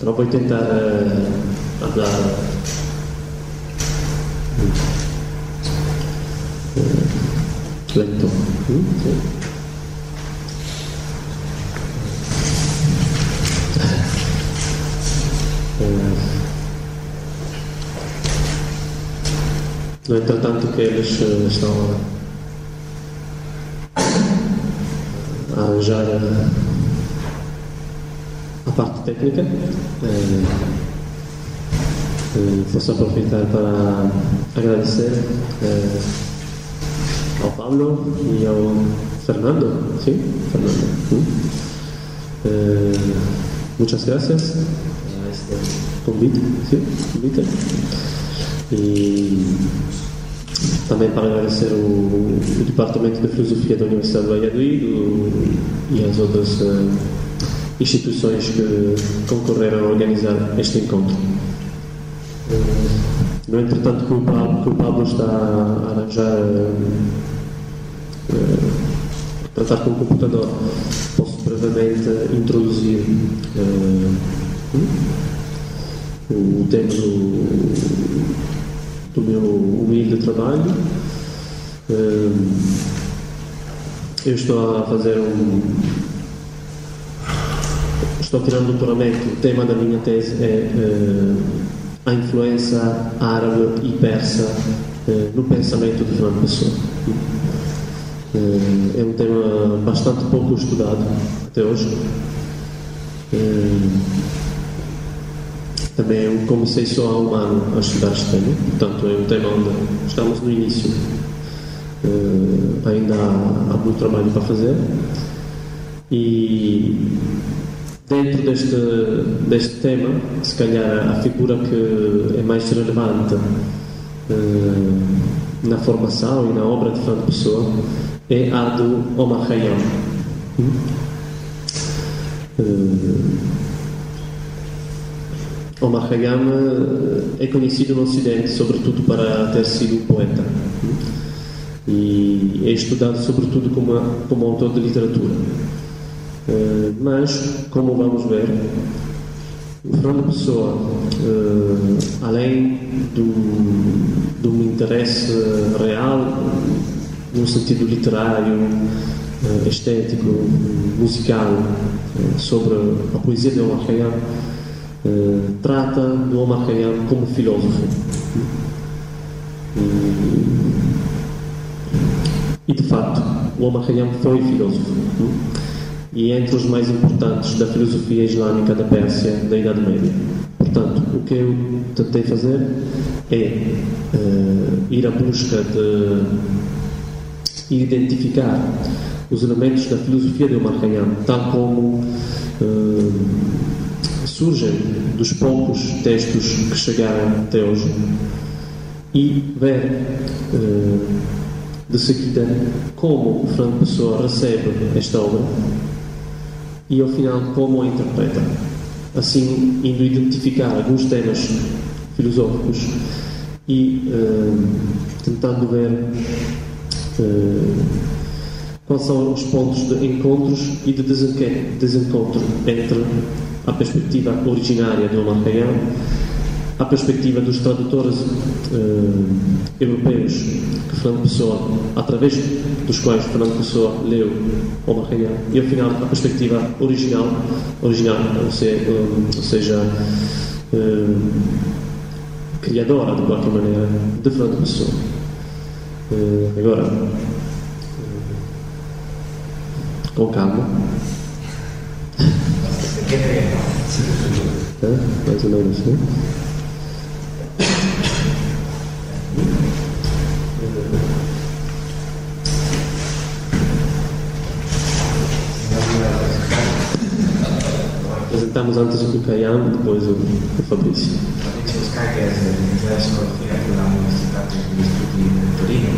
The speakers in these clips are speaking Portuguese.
Però vou tentar uh, andar uh, lento. Hum? Sim. No entretanto que eles uh, estão a, a arranjar a, parte técnica, uh, aproveitar para agradecer ao Pablo e ao Fernando, sim, Fernando. muchas gracias a este convite, sim, convite. E também para agradecer o, Departamento de Filosofia da Universidade de Valladolid e as outras uh, instituições que concorreram a organizar este encontro. No entretanto, que o Pablo, que o Pablo está a arranjar, uh, uh, tratar com o computador, posso brevemente introduzir o tema do do meu humilde trabalho. Eu estou a fazer um. Estou tirando doutoramento. O tema da minha tese é eh, a influência árabe e persa eh, no pensamento de Fernando Pessoa. É um tema bastante pouco estudado até hoje. Também eu comecei só há um ano a estudar este tema, portanto é um tema onde estamos no início. Ainda há, muito trabalho para fazer. E dentro deste, deste tema, se calhar a figura que é mais relevante uh, na formação e na obra de Fernando Pessoa é a do Omar Khayyam. Uh, Omar Khayyam é conhecido no Ocidente, sobretudo para ter sido um poeta. E é estudado, sobretudo, como, como autor de literatura. Eh, mas, como vamos ver, o Fernando Pessoa, eh, além do, do interesse real, no sentido literário, eh, estético, musical, sobre a poesia de Omar Khayyam, trata do Omar Khayyam como filósofo. E, de facto, o Omar Khayyam foi filósofo. E entre os mais importantes da filosofia islâmica da Pérsia da Idade Média. Portanto, o que eu tentei fazer é uh, ir à busca de identificar os elementos da filosofia de Omar Khayyam, tal como uh, surgem dos poucos textos que chegaram até hoje e ver uh, de seguida como o Fernando Pessoa recebe esta obra e ao final como a interpreta. Assim, indo identificar alguns temas filosóficos e uh, tentando ver uh, quais são os pontos de encontros e de desencontro entre a perspectiva originária de Omar a perspectiva dos tradutores uh, europeus que Fernando Pessoa, através dos quais Fernando Pessoa leu Omar Khayyam, e ao final a perspectiva original, original ou, seja, ou seja uh, criadora de qualquer maneira de Fernando Pessoa. Agora, com calma. É, mais ou menos, né? Apresentamos antes o Caiam, depois o, o Fabrício. Fabrício es el licenciado en Psicología de la Universidad de Studi de Torino,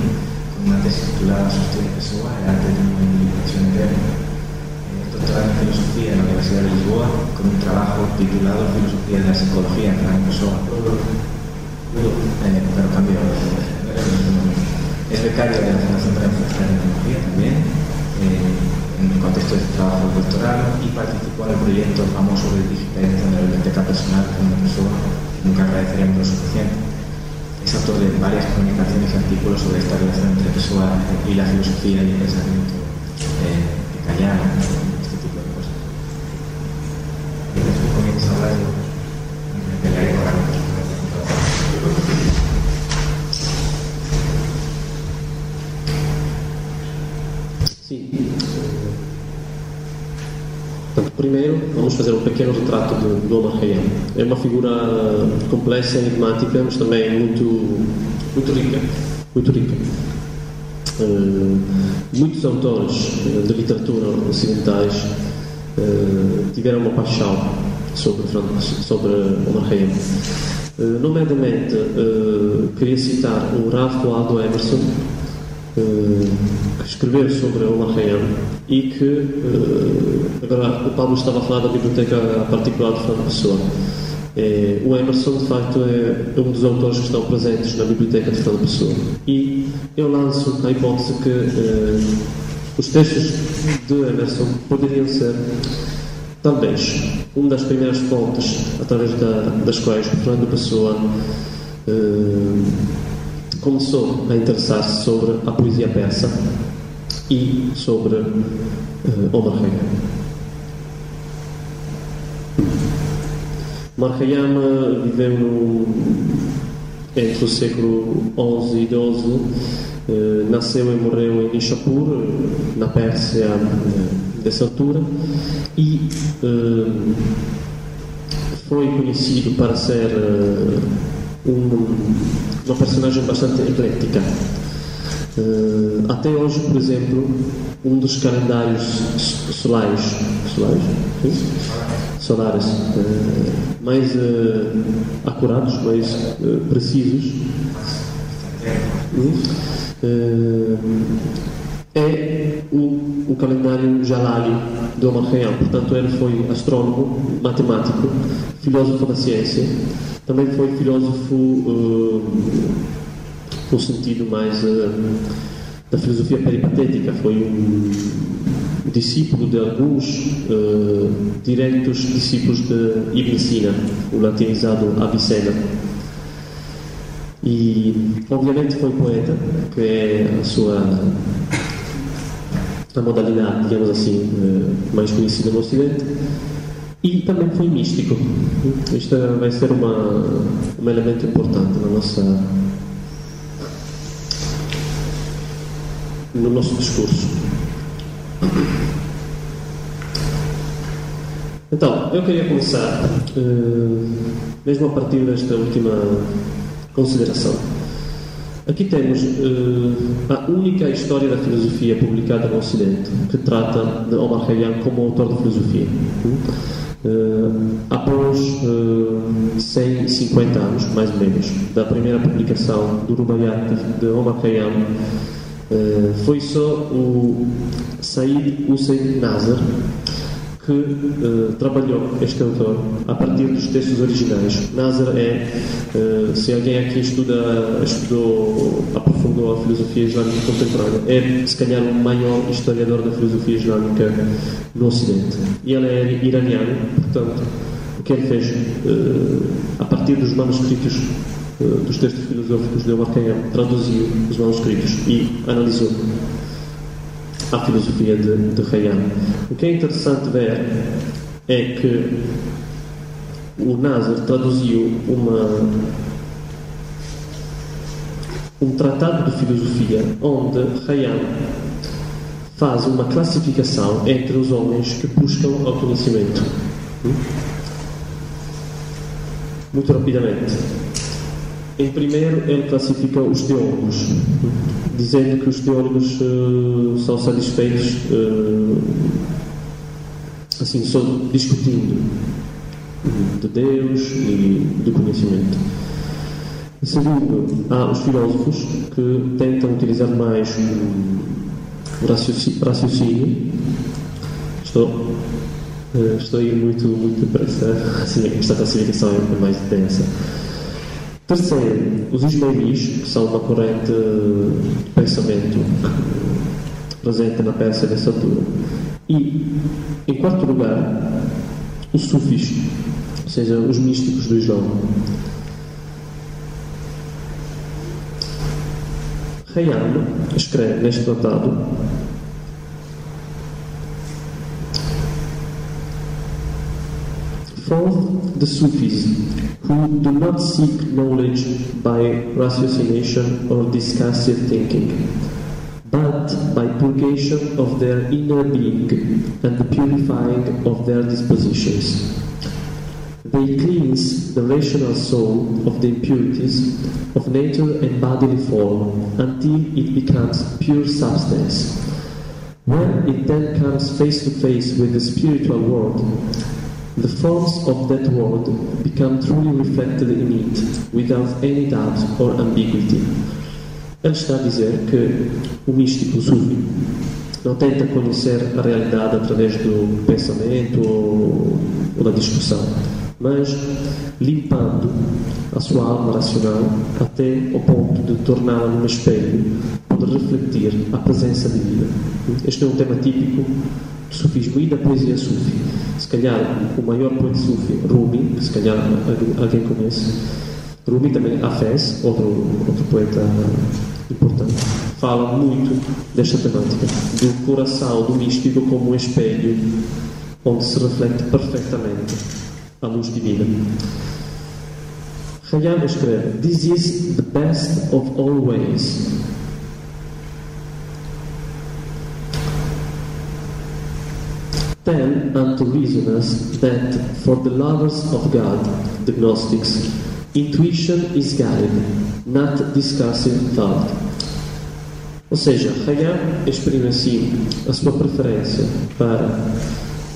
una tesis titulada Sostiene Pessoa, el arte de una individuación eterna doctorado en filosofía en la Universidad de Lisboa con un trabajo titulado Filosofía de la Psicología en Fran Pessoa. Eh, pero cambió. Es becario de la Fundación para la Tecnología también, eh, en el contexto de trabajo doctoral y participó en el proyecto famoso del Digiped en el 20 biblioteca personal de una persona que nunca agradeceríamos lo suficiente. Es autor de varias comunicaciones y artículos sobre esta relación entre Pessoa y la filosofía y el pensamiento eh, callano, primeiro vamos fazer um pequeno retrato de, Omar Khayyam. É uma figura complexa, enigmática, mas também muito, muito rica. Muito rica. Uh, muitos autores uh, de literatura ocidentais uh, tiveram uma paixão sobre, sobre Omar Khayyam. nomeadamente, queria citar o Ralph Waldo Emerson, que escreveu sobre Omar Khayyam e que agora o Pablo estava a falar da biblioteca particular de Fernando Pessoa. É, o Emerson, de facto, é um dos autores que estão presentes na biblioteca de Fernando Pessoa. E eu lanço a hipótese que eh, os textos de Emerson poderiam ser, talvez, uma das primeiras fontes através da, das quais Fernando Pessoa eh, começou a interessar-se sobre a poesia persa e sobre uh, Omar Khayyam. Omar Khayyam viveu no, entre o século XI e XII, uh, nasceu e morreu em Nishapur, na Pérsia, dessa altura, e foi conhecido para ser um, uma personagem bastante eclética. Uh, até hoje, por exemplo, um dos calendários solares, solares, solares. Uh, mais uh, acurados, mais precisos, é o, o calendário Jalali do Khayyam. Portanto, ele foi astrônomo, matemático, filósofo da ciência, também foi filósofo uh, no sentido mais uh, da filosofia peripatética, foi um discípulo de alguns uh, diretos discípulos de Ibn Sina, o latinizado Avicena. E, obviamente, foi poeta, que é a sua a modalidade, digamos assim, mais conhecida no Ocidente. E também foi místico. Isto vai ser uma, um elemento importante na nossa, no nosso discurso. Então, eu queria começar, uh, mesmo a partir desta última consideração. Aqui temos uh, a única história da filosofia publicada no Ocidente que trata de Omar Khayyam como autor de filosofia. Uh, após uh, 150 anos, mais ou menos, da primeira publicação do Rubaiyat de Omar Khayyam, uh, foi só o Said Hussein Nazar que uh, trabalhou este autor a partir dos textos originais. Nazar é, uh, se alguém aqui estuda, estudou, aprofundou a filosofia islâmica contemporânea, é se calhar o maior historiador da filosofia islâmica no Ocidente. E ele é iraniano, portanto, o que ele fez uh, a partir dos manuscritos dos textos filosóficos de Omar Khayyam, traduziu os manuscritos e analisou à filosofia de, de Khayyam. O que é interessante ver é que o Nazar traduziu uma, um tratado de filosofia onde Khayyam faz uma classificação entre os homens que buscam o conhecimento. Muito rapidamente. Em primeiro, ele classifica os teólogos dizendo que os teólogos uh, são satisfeitos uh, assim, só discutindo de Deus e do conhecimento. Segundo, há os filósofos que tentam utilizar mais o raciocínio. Estou, uh, estou a ir muito, muito depressa, assim, esta classificação é mais densa. Terceiro, os ismailis, que são uma corrente de pensamento presente na Pérsia nessa altura. E, em quarto lugar, os sufis, ou seja, os místicos do Islão. Hayam escreve neste tratado Fourth, the Sufis, who do not seek knowledge by ratiocination or discursive thinking, but by purgation of their inner being and the purifying of their dispositions. They cleanse the rational soul of the impurities of nature and bodily form until it becomes pure substance. When it then comes face to face with the spiritual world, the forms of that world become truly reflected in it, without any doubt or ambiguity. Ele está a dizer que o místico, o sufi, não tenta conhecer a realidade através do pensamento ou, ou da discussão mas limpando a sua alma racional até ao ponto de torná-la num espelho onde refletir a presença divina. Este é um tema típico sufismo e da poesia sufi. Se calhar o maior poeta sufi, Rumi, se calhar alguém conhece, Rumi também, Hafez, outro, outro poeta importante, fala muito desta temática, do coração do místico como um espelho onde se reflete perfeitamente a luz divina. Hayam escreve: This is the best of all ways. Tell unto reasoners that for the lovers of God, the Gnostics, intuition is guided, not discussive thought. Ou seja, Hayam exprime assim a sua preferência para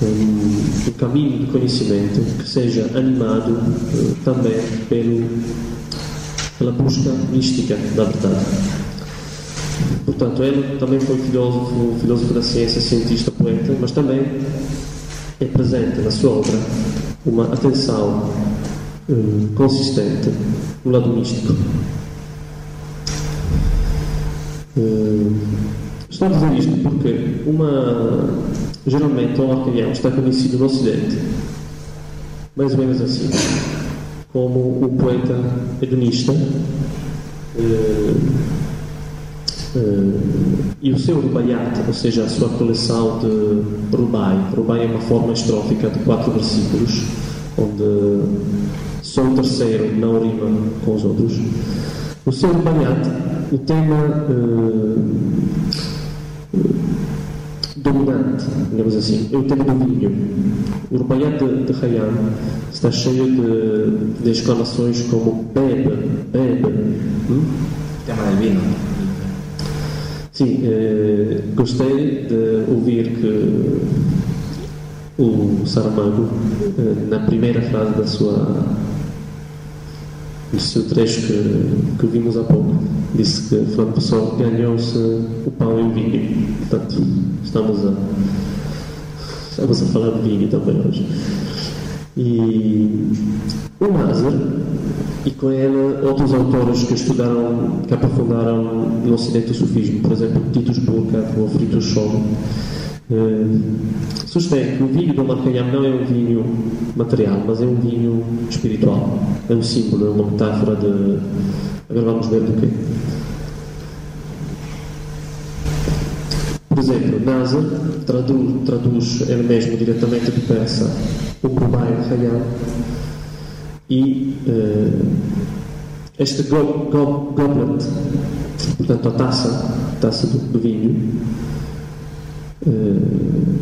um, um caminho de conhecimento que seja animado uh, também pelo, pela busca mística da verdade. Portanto, ele também foi filósofo, filósofo da ciência, cientista, poeta, mas também é presente na sua obra uma atenção uh, consistente no lado místico. Uh, estou a dizer isto porque uma Geralmente, o Orqueião está conhecido no Ocidente, mais ou menos assim, como o poeta hedonista. Uh, uh, e o seu Rubaiyat, ou seja, a sua coleção de Rubai. Rubai é uma forma estrófica de quatro versículos, onde só o terceiro não rima com os outros. O seu Rubaiyat, o tema. Uh, dominante, digamos assim, é o tema do vinho. O Rubaiat de, de Hayam está cheio de, de exclamações como bebe, bebe. Hum? Tema do vinho. Sim, eh, gostei de ouvir que o Saramago, eh, na primeira frase da sua do seu trecho que, que vimos há pouco, disse que Fernando Pessoa ganhou-se o pão e o vinho. Portanto, estamos a, estamos a falar de vinho também hoje. E o Nazar, e com ele outros autores que estudaram, que aprofundaram no Ocidente o Sufismo, por exemplo, Titus Burkhardt ou Friedrich Scholl, Uh, sustém que o vinho do Marcanham não é um vinho material, mas é um vinho espiritual. É um símbolo, é uma metáfora de. Agora vamos ver do quê. Por exemplo, Nazar traduz, traduz ele mesmo diretamente do persa o Kubai Hayam e uh, este go, go, goblet, portanto a taça, taça do, do vinho, uh,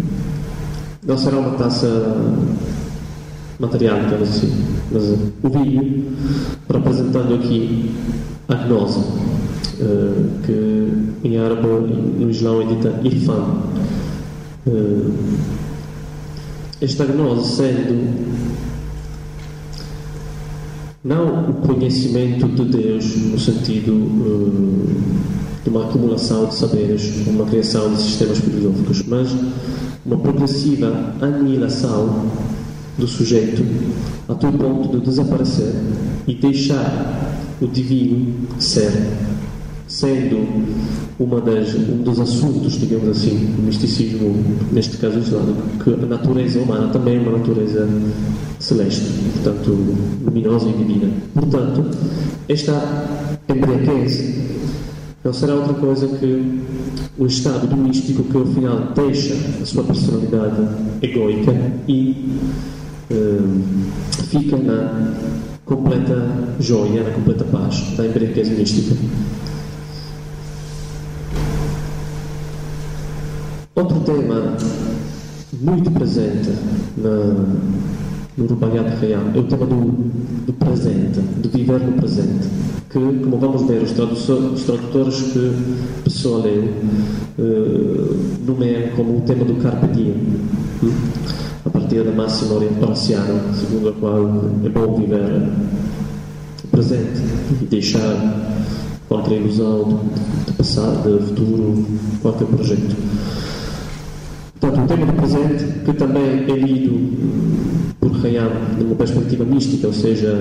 não será uma taça material, digamos assim, mas o vinho, representando aqui a gnose que em árabe no Islão é dita irfan. Uh, esta gnose sendo não o conhecimento de Deus no sentido uh, de uma acumulação de saberes, uma criação de sistemas filosóficos, mas uma progressiva aniquilação do sujeito a tal ponto de desaparecer e deixar o divino ser, sendo uma das, um dos assuntos, digamos assim, do misticismo, neste caso islâmico, que a natureza humana também é uma natureza celeste, portanto, luminosa e divina. Portanto, esta embriaguez não será outra coisa que o estado do místico que, ao final, deixa a sua personalidade egoica e uh, fica na completa joia, na completa paz da embriaguez mística. Outro tema muito presente na, no Rubaiyat Hayam é o tema do, do, presente, de viver no presente, que, como vamos ver, os, os tradutores que pessoa leu uh, nomeiam como o tema do Carpe Diem, a partir da máxima horaciana, segundo a qual é bom viver o presente e deixar qualquer ilusão de passado, de futuro, qualquer projeto. Portanto, o tema do presente, que também é lido por Hayam de uma perspectiva mística, ou seja,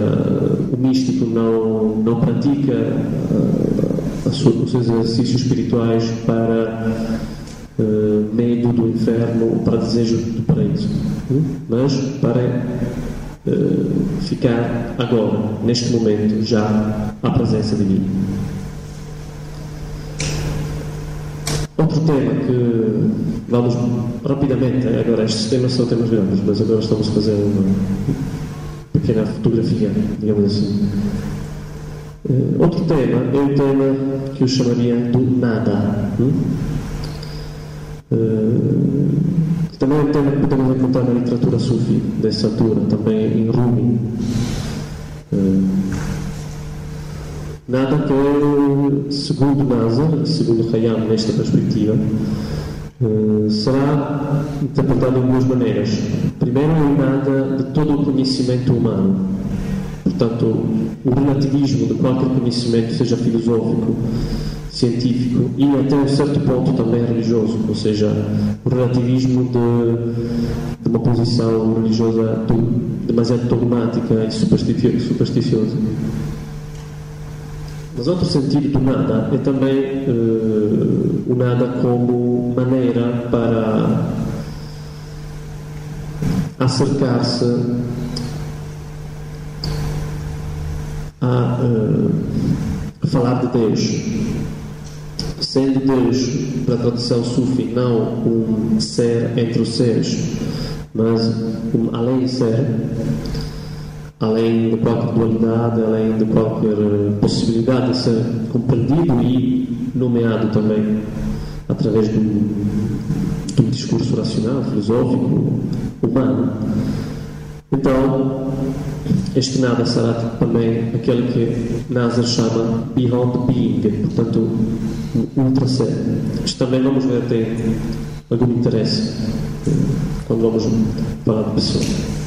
o místico não, não pratica uh, os seus exercícios espirituais para uh, medo do inferno ou para desejo do paraíso, uh, mas para ficar agora, neste momento, já à presença divina. Outro tema que vamos rapidamente, agora estes temas são temas grandes, mas agora estamos a fazer uma pequena fotografia, digamos assim. Uh, outro tema é o tema que eu chamaria do nada. Hum? Que também é um tema que podemos encontrar na literatura sufi dessa altura, também em Rumi. Nada que, segundo Nazar, segundo Hayam, nesta perspectiva, eh, será interpretado de duas maneiras. Primeiro, o nada de todo o conhecimento humano. Portanto, o relativismo de qualquer conhecimento, seja filosófico, científico e até um certo ponto também religioso, ou seja, o relativismo de, de uma posição religiosa demasiado dogmática e supersticiosa. Mas outro sentido do nada é também uh, o nada como maneira para acercar-se a uh, falar de Deus. Sendo Deus, para a tradição sufi, não um ser entre os seres, mas um além ser além de qualquer dualidade, além de qualquer eh, possibilidade de ser compreendido e nomeado também através de um, de um discurso racional, filosófico, humano. Então, este nada será também aquele que Nazar chama Beyond Being, portanto, ultra ser. Isto também vamos ver tem algum interesse eh, quando vamos falar de pessoa.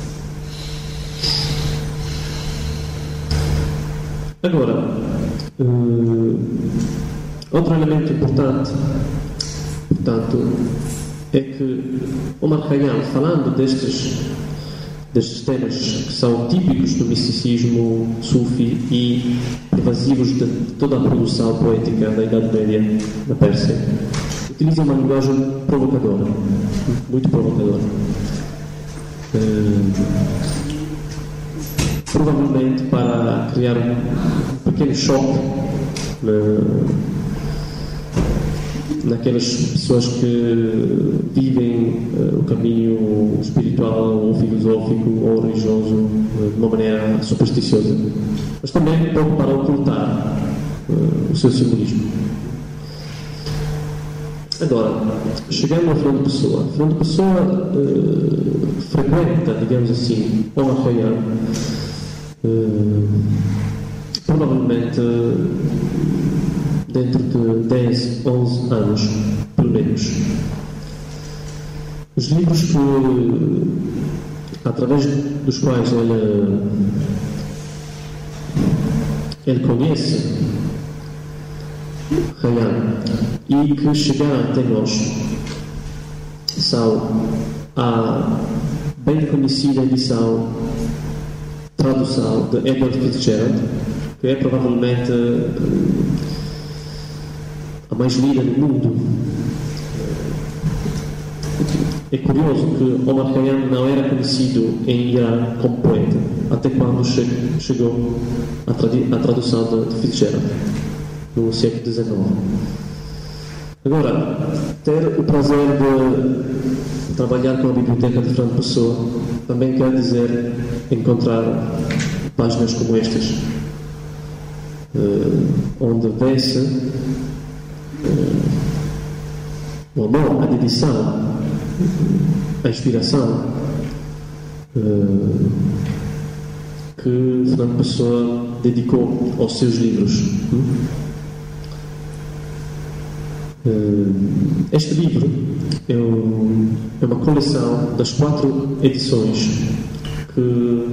Agora, uh, outro elemento importante, portanto, é que Omar Khayyam, falando destes, destes temas que são típicos do misticismo sufi e pervasivos de toda a produção poética da Idade Média na Pérsia, utiliza uma linguagem provocadora, muito provocadora. Uh, provavelmente para criar um pequeno choque na, naquelas pessoas que vivem uh, o caminho espiritual ou filosófico ou religioso uh, de uma maneira supersticiosa, mas também um pouco para ocultar uh, o seu simbolismo. Agora, chegando a Fernando Pessoa, Fernando Pessoa frequenta, digamos assim, o arraial eh, provavelmente dentro de 10, 11 anos, pelo menos. Os livros que, através dos quais ele, ele conhece Hayam e que chegaram até nós são a bem conhecida edição tradução de Edward Fitzgerald, que é provavelmente eh, a mais lida no mundo. É curioso que Omar Khayyam não era conhecido em Irã como poeta, até quando che chegou a, a tradução de, de Fitzgerald, no século XIX. Agora, ter o prazer de trabalhar com a biblioteca de Fernando Pessoa também quer dizer encontrar páginas como estas, uh, onde vê-se uh, o amor, a dedicação, a inspiração uh, que Fernando Pessoa dedicou aos seus livros. Este livro é, uma coleção das quatro edições que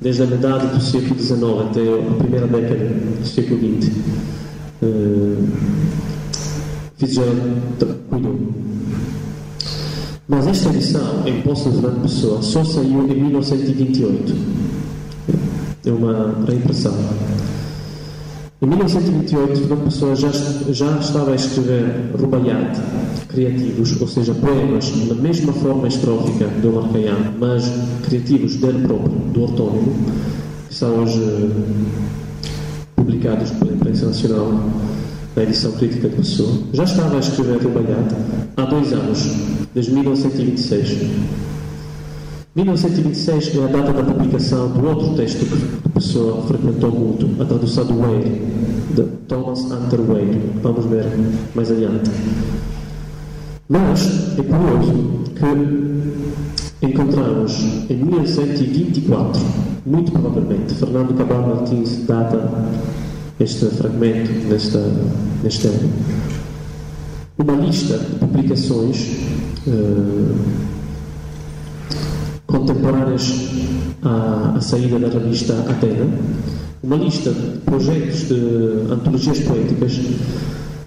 desde a metade do século XIX até a primeira década do século XX. Uh, Fitzgerald cuidou. Mas esta edição, em posse de Fernando Pessoa, só saiu em 1928. É uma reimpressão. Em 1928, Fernando Pessoa já, já estava a escrever rubaiyat criativos, ou seja, poemas na mesma forma estrófica do Khayyam, mas criativos dele próprio, do ortónimo, que são hoje publicados pela imprensa nacional na edição crítica de Pessoa. Já estava a escrever rubaiyat há dois anos, desde 1926. 1926 é a data da publicação do outro texto que pessoa frequentou muito, a tradução do Wade, de Thomas Hunter Wade. Vamos ver mais adiante. Mas é curioso que encontramos em 1924, muito provavelmente, Fernando Cabral Martins data este fragmento nesta, neste ano, uma lista de publicações. Uh, contemporâneas à, à saída da revista Atena, uma lista de projetos de antologias poéticas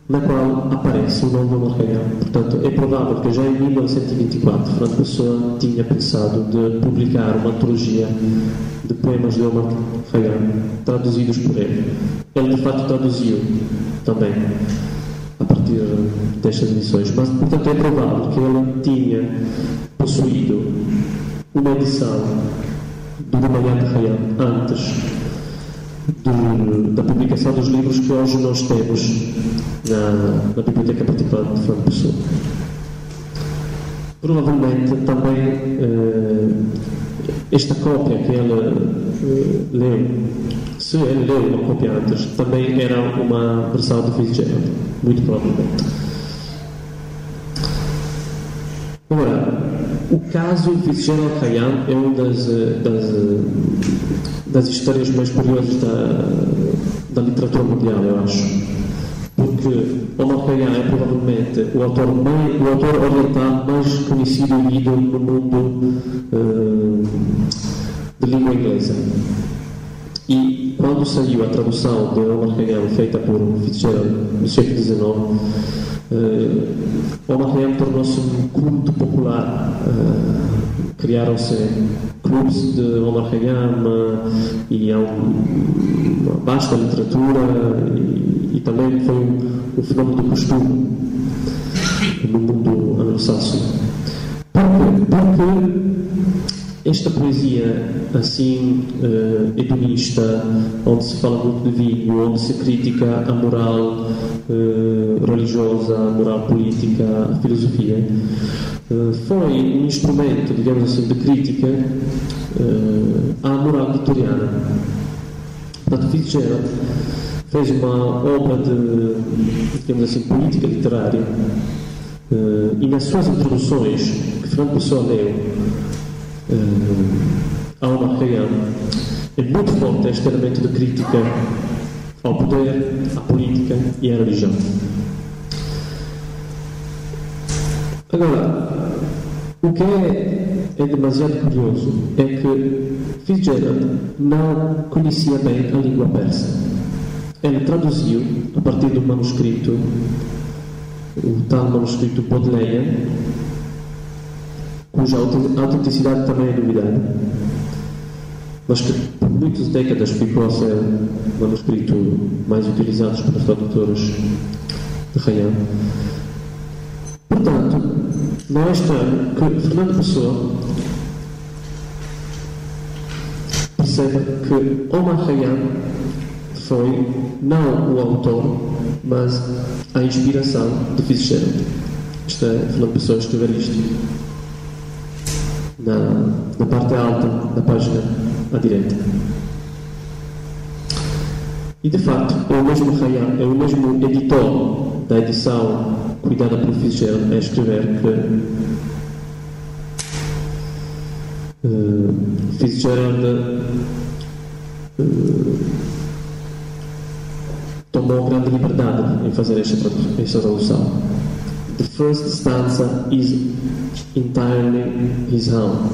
na qual aparece o nome de Omar Khayyam. Portanto, é provável que já em 1924 Fernando Pessoa tinha pensado de publicar uma antologia de poemas de Omar Khayyam, traduzidos por ele. Ele, de fato, traduziu também a partir destas edições, mas, portanto, é provável que ele tinha possuído uma edição do Ramalhante Real antes da publicação dos livros que hoje nós temos na, na Biblioteca Particular de Fernando Pessoa. Provavelmente também eh, esta cópia que ela eh, leu, se ele leu uma cópia antes, também era uma versão do Fitzgerald, muito provavelmente. Agora, o caso Fitzgerald Khayyam é uma das, eh, das, eh, das histórias mais curiosas da, da literatura mundial, eu acho. Porque Omar Khayyam é provavelmente o autor, mais, o autor oriental mais conhecido e lido no mundo uh, de língua inglesa. E quando saiu a tradução de Omar Khayyam feita por Fitzgerald no século XIX, Uh, Omar Khayyam tornou-se um culto popular. Uh, Criaram-se clubes de Omar Khayyam e há um, uma vasta literatura e, e também foi um, um, fenómeno do costume no mundo anglo-saxo. Porque, porque esta poesia assim uh, hedonista, onde se fala muito de vinho, onde se critica a moral uh, religiosa, a moral política, a filosofia, uh, foi um instrumento, digamos assim, de crítica à moral vitoriana. Portanto, Fitzgerald fez uma obra de, digamos assim, política literária e nas suas introduções, que Fernando Pessoa leu, há uma real é muito forte este elemento de crítica ao poder, à política e à religião. Agora, o que é, é demasiado curioso é que Fitzgerald não conhecia bem a língua persa. Ele traduziu, a partir do manuscrito, o tal manuscrito Bodleian, cuja autenticidade também é duvidada, mas que por muitas décadas ficou a ser o manuscrito mais utilizado pelos tradutores de Rayam. Portanto, é estranho que Fernando Pessoa perceba que Omar Khayyam foi não o autor, mas a inspiração de Fitzgerald. Isto é, Fernando Pessoa escrever isto na, na parte alta da página à direita. E de facto, é o mesmo Khayyam, é o mesmo editor da edição cuidada por Fitzgerald a escrever que uh, Fitzgerald uh, tomou grande liberdade em fazer esta, esta tradução. The first stanza is entirely his own.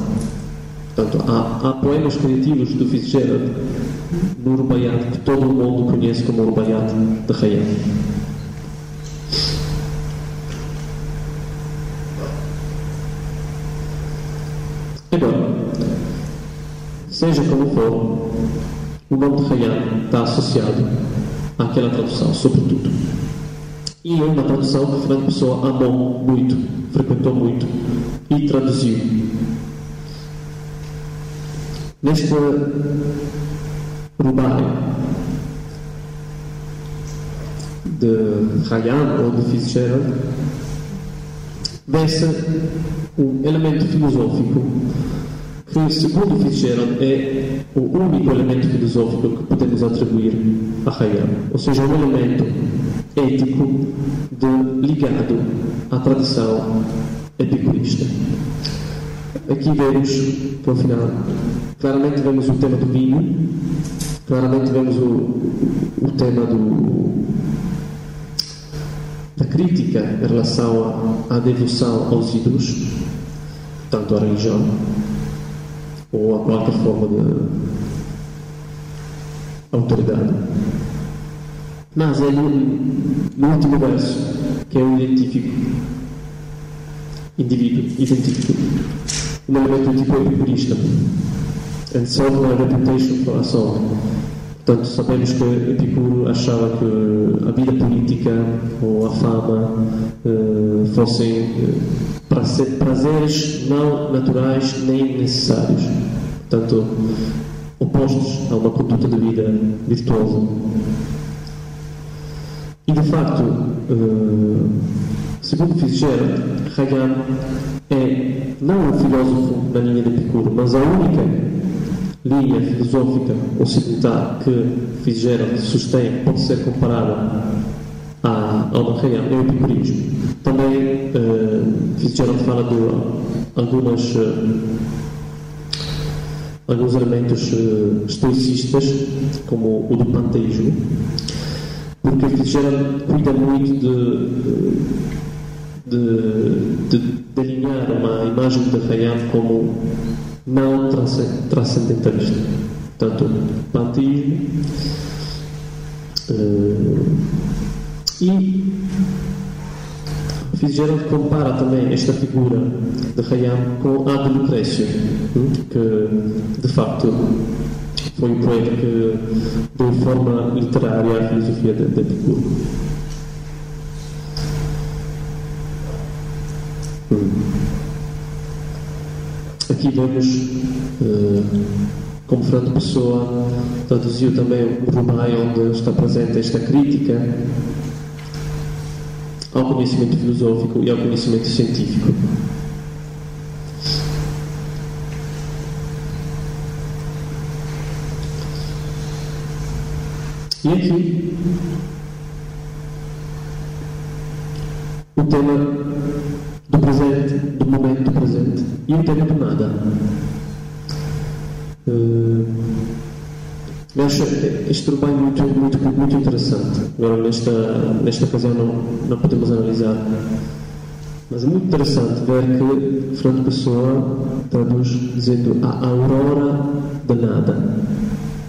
Portanto, há, há poemas criativos do Fitzgerald no Rubaiyat que todo o mundo conhece como Rubaiyat de Khayyam. Agora, seja como for, o nome de Hayat está associado àquela tradução, sobretudo. E é uma tradução que Fernando Pessoa amou muito, frequentou muito e traduziu. Neste Rubai de Hayat ou de Fitzgerald, vê-se um elemento filosófico que, segundo Fitzgerald, é o único elemento filosófico que podemos atribuir a Hayam, ou seja, um elemento ético de, ligado à tradição epicurista. Aqui vemos, para o final, claramente vemos o tema do vinho, claramente vemos o, o tema do, da crítica em relação à, à devoção aos ídolos, tanto à religião ou a qualquer forma de autoridade. Mas é no, último verso que é o identifico, indivíduo, identifico, um elemento epicurista. And so my reputation for all. Portanto, sabemos que Epicuro achava que a vida política ou a fama uh, fossem uh, prazeres não naturais nem necessários. Portanto, opostos a uma conduta de vida virtuosa. E, de facto, segundo Fitzgerald, Hayam é não um filósofo na linha de Epicuro, mas a única linha filosófica ocidental que Fitzgerald sustém pode ser comparada a Alban Hayam é o epicurismo. Também uh, Fitzgerald fala de algumas, uh, alguns elementos uh, estoicistas, como o do panteísmo, porque Fitzgerald cuida muito de, de, de, de alinhar uma imagem de Hayam como não transcendentalista. Portanto, panteísmo uh, e Fitzgerald compara também esta figura de Hayam com a de Lucrécio, que de facto foi o poeta que deu forma literária à filosofia de, de Epicuro. Hum. Aqui vemos uh, como Fernando Pessoa traduziu também o Rumai, onde está presente esta crítica ao conhecimento filosófico e ao conhecimento científico. E aqui o tema do presente, do momento presente e o tema do nada. Eu acho este trabalho muito, muito, muito interessante. Agora, nesta, nesta ocasião, não, não podemos analisar. Mas é muito interessante ver que Fernando Pessoa está-nos dizendo a aurora da nada.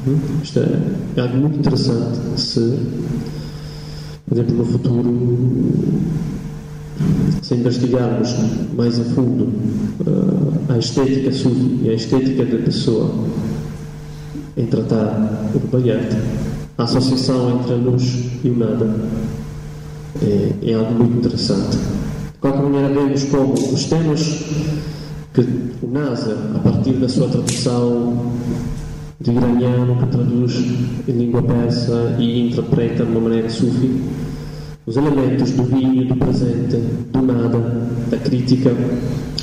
Hum? Isto é, é algo muito interessante se, por exemplo, no futuro se investigarmos mais a fundo uh, a estética sufi e a estética da pessoa em tratar o Bayat, a associação entre a luz e o nada, é, é algo muito interessante. De qualquer maneira, vemos como os temas que o NASA, a partir da sua tradução de iraniano, que traduz em língua persa e interpreta de uma maneira sufi, os elementos do vinho, do presente, do nada, da crítica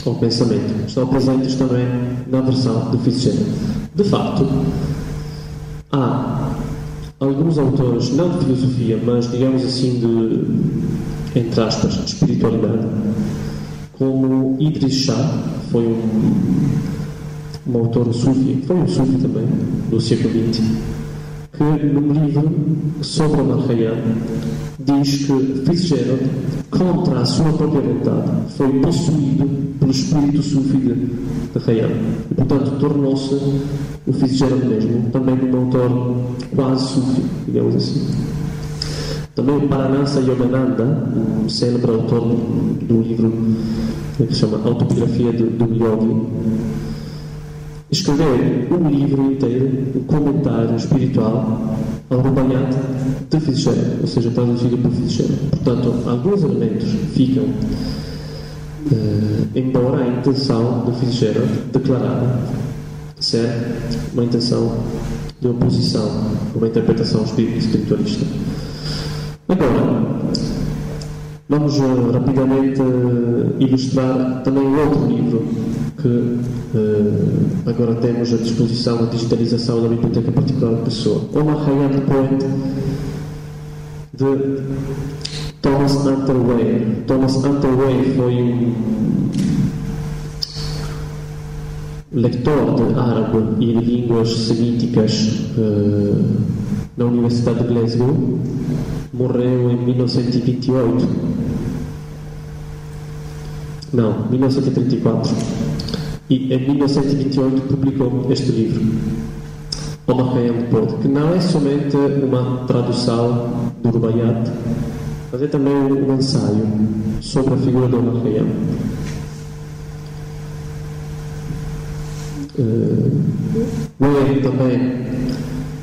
ao pensamento, estão presentes também na versão de Fitzgerald. De facto, há alguns autores, não de filosofia, mas digamos assim de, entre aspas, de espiritualidade, como Idris Shah, foi um, um autor sufi, foi um sufi também, do século XX, que num livro sobre o Khayyam diz que Fitzgerald, contra a sua própria vontade, foi possuído pelo espírito sufi de, Khayyam. E, portanto, tornou-se o Fitzgerald mesmo, também um autor quase sufi, digamos assim. Também o Paranasa Yogananda, um célebre autor do livro que se chama Autobiografia do, do Yogi, escreveu um livro inteiro, um comentário espiritual ao Rubaiyat de Fitzgerald, ou seja, traduzido por Fitzgerald. Portanto, alguns elementos ficam, uh, embora a intenção de Fitzgerald declarada ser uma intenção de oposição, uma interpretação espiritualista. Agora, vamos uh, rapidamente uh, ilustrar também outro livro que uh, agora temos à disposição a digitalização da biblioteca particular da pessoa. Khayyam the Poet de Thomas Unterweyer. Thomas Unterweyer foi um lector de árabe e de línguas semíticas na Universidade de Glasgow morreu em 1928. Não, 1934. E em 1928 publicou este livro, Omar Khayyam Pod, que não é somente uma tradução do Rubaiyat, mas é também um ensaio sobre a figura de Omar Khayyam. Uh, também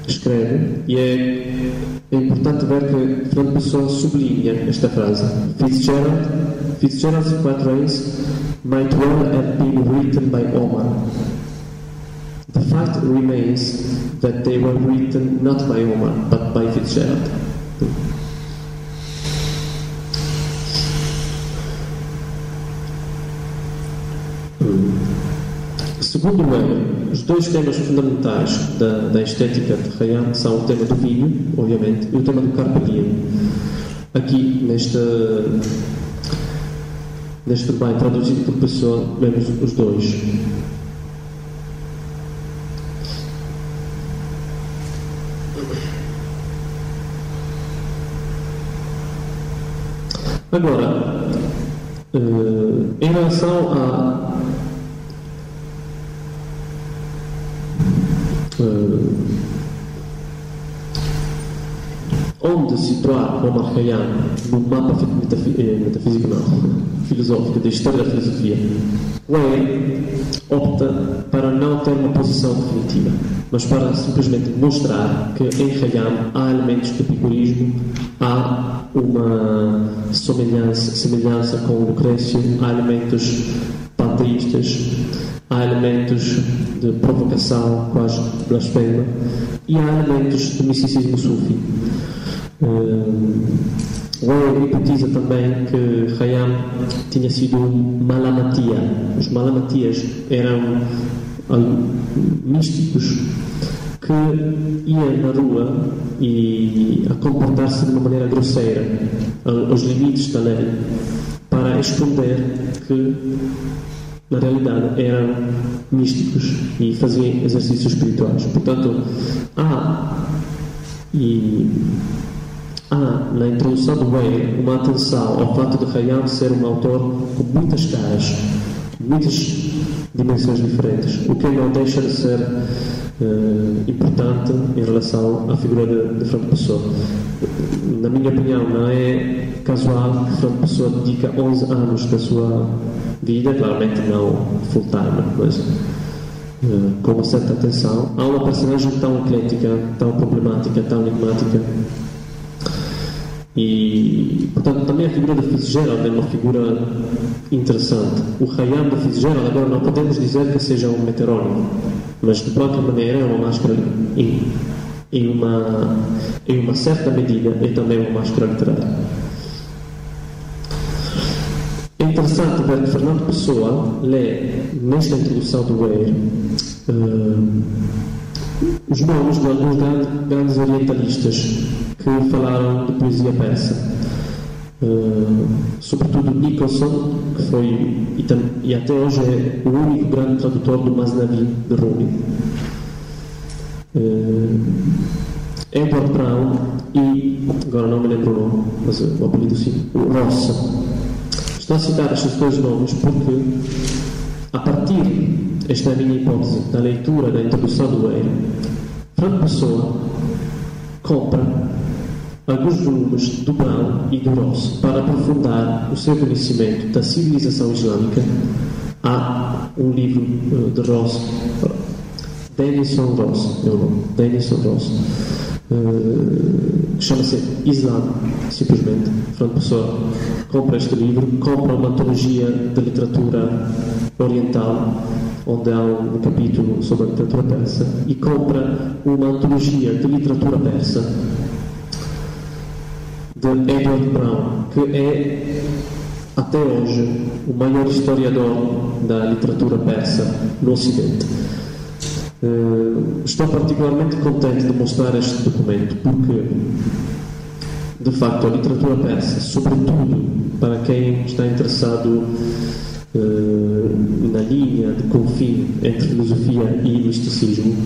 escreve e é, é importante ver que Fernando Pessoa sublinha esta frase. Fitzgerald, Fitzgerald's quatrains might well have been written by Omar. The fact remains that they were written not by Omar, but by Fitzgerald. Segundo ele, os dois temas fundamentais da, da estética de Rayan são o tema do vinho, obviamente, e o tema do carpe diem. Aqui, neste, neste trabalho traduzido por pessoa, vemos os dois. Agora, uh, em relação a situar Omar Khayyam no mapa metafísico não, filosófico da história da filosofia, Weir opta para não ter uma posição definitiva, mas para simplesmente mostrar que em Khayyam há elementos de epicurismo, há uma semelhança, semelhança com Lucrécio, há elementos panteístas, há elementos de provocação, quase blasfema, e há elementos de misticismo sufi. Uh, hipotetiza também que Hayam tinha sido um malamatia. Os malamatias eram místicos que iam na rua e a comportar-se de uma maneira grosseira, aos limites da lei, para esconder que na realidade eram místicos e faziam exercícios espirituais. Portanto, há e há na introdução do Wayne uma atenção ao fato de Hayam ser um autor com muitas caras, muitas dimensões diferentes, o que não deixa de ser uh, importante em relação à figura de, de Fernando Pessoa. Na minha opinião, não é casual que Fernando Pessoa dedica 11 anos da sua vida, claramente não full time, mas uh, com uma certa atenção, a uma personagem tão eclética, tão problemática, tão enigmática. E, portanto, também a figura da Fitzgerald é uma figura interessante. O Hayam da Fitzgerald, agora não podemos dizer que seja um heterónimo, mas de qualquer maneira é uma máscara em, em, uma, em uma certa medida é também uma máscara literária. É interessante ver que Fernando Pessoa lê nesta introdução do Weir uh, os nomes de alguns grandes orientalistas que falaram de poesia persa. Uh, sobretudo Nicholson, que foi e, tam, e, até hoje é o único grande tradutor do Masnavi de Rumi. Uh, Edward Brown e, agora não me lembro o nome, mas o apelido sim, o Rossa. Estou a citar estes dois nomes porque, a partir, esta é a minha hipótese, da leitura da introdução do Eire, Franco Pessoa compra alguns volumes do Brown e do Ross para aprofundar o seu conhecimento da civilização islâmica. Há um livro uh, de Ross, Denison Ross, o nome, Denison Ross, que chama-se Islam, simplesmente. Fernando Pessoa compra este livro, compra uma antologia de literatura oriental onde há um capítulo sobre a literatura persa, e compra uma antologia de literatura persa de Edward Brown, que é até hoje o maior historiador da literatura persa no Ocidente. Uh, estou particularmente contente de mostrar este documento porque, de facto, a literatura persa, sobretudo para quem está interessado uh, na linha de confim entre filosofia e misticismo,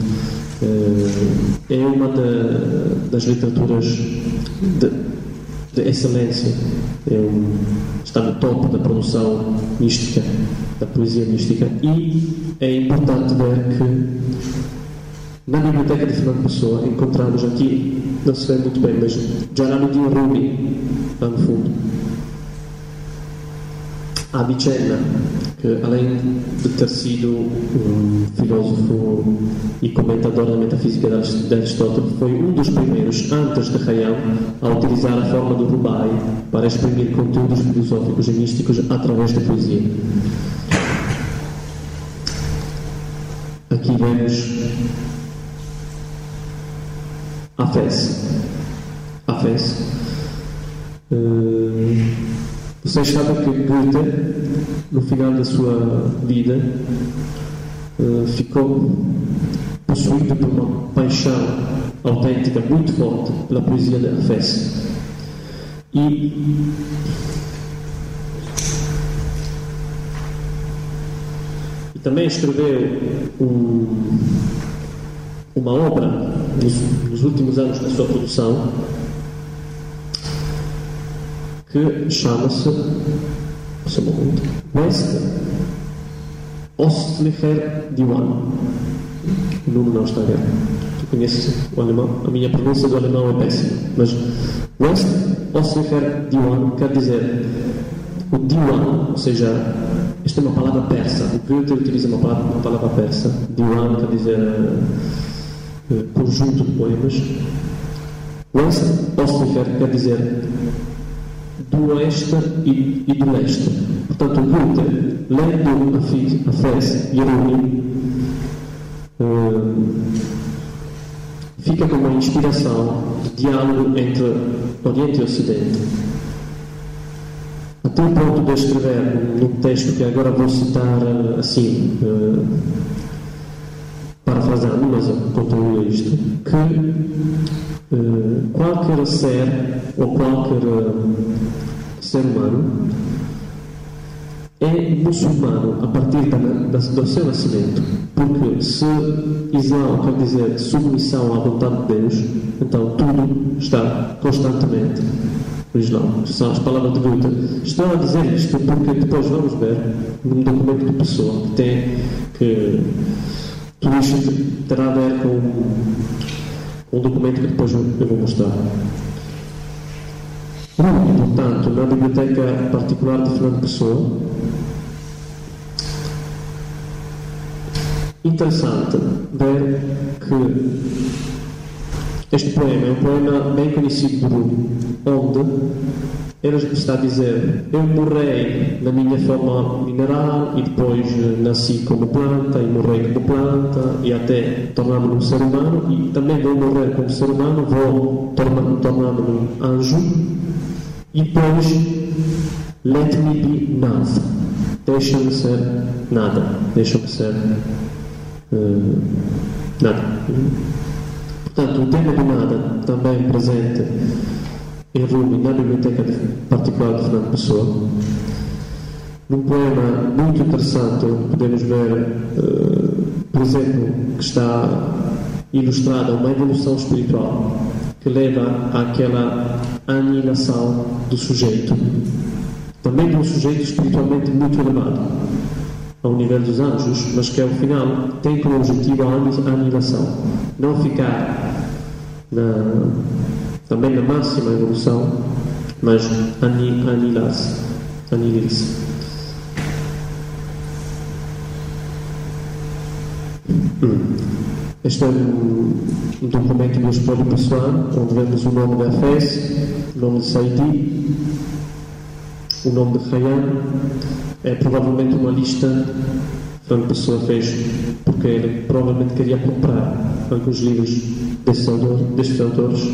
uh, é uma da, das literaturas de, de excelência. É está no topo da produção mística, da poesia mística. E é importante ver que na biblioteca de Fernando Pessoa encontramos aqui, não se vê muito bem, mas Jalaluddin Rumi, lá no fundo. Avicenna, que além de ter sido um filósofo e comentador da metafísica de Aristóteles, foi um dos primeiros, antes de Hayam, a utilizar a forma do Rubai para exprimir conteúdos filosóficos e místicos através da poesia. Aqui vemos a Fez. A Fez. Uh, vocês sabem que Goethe, no final da sua vida, uh, ficou possuído por uma paixão autêntica muito forte pela poesia da Fez. E e também escreveu um, uma obra nos, nos, últimos anos da sua produção que chama-se West Ostlicher Diwan. O nome não está bem. Tu conheces o alemão? A minha pronúncia do alemão é péssima. Mas West Ostlicher Diwan quer dizer o Diwan, ou seja, esta é uma palavra persa. O Goethe utiliza uma palavra, uma palavra persa. Diwan quer dizer uh, conjunto de poemas. West Ostlicher quer dizer do oeste e, e do leste. Portanto, Goethe, lendo a, Fez e uh, fica com uma inspiração de diálogo entre Oriente e Ocidente. Até o ponto de escrever num texto que agora vou citar eh, assim, uh, parafrasando, mas conteúdo isto, que qualquer ser ou qualquer uh, ser humano é muçulmano a partir da, da, do seu nascimento. Porque se Islão quer dizer submissão à vontade de Deus, então tudo está constantemente no Islão. São as palavras de Goethe. Estou a dizer isto porque depois vamos ver num documento de pessoa que tem que tudo isto terá a ver com um documento que depois eu vou mostrar. Portanto, na Biblioteca Particular de Fernando Pessoa, interessante ver que Este poema é um poema bem conhecido do Rumi, onde ele está a dizer: Eu morrei na minha forma mineral e depois eh, nasci como planta e morrei como planta e até tornar-me um ser humano e também vou morrer como ser humano, vou tornar-me tornar um anjo e depois let me be nada. Deixa-me ser nada. Deixa-me ser uh, nada. Portanto, o tema do nada também presente em Rumi, na Biblioteca Particular de Fernando Pessoa. Num poema muito interessante, onde podemos ver, uh, por exemplo, que está ilustrada uma evolução espiritual que leva àquela aniquilação do sujeito, também de um sujeito espiritualmente muito elevado, ao nível dos anjos, mas que ao final tem como objetivo a aniquilação, não ficar na também na máxima evolução, mas anihilar-se. Anihilar-se. Hum. Este é um, um documento do Espólio Pessoal, onde vemos o nome da FES, o nome de Saidi, o nome de Rayan. É provavelmente uma lista que a pessoa fez porque ele provavelmente queria comprar alguns livros destes, autor, autores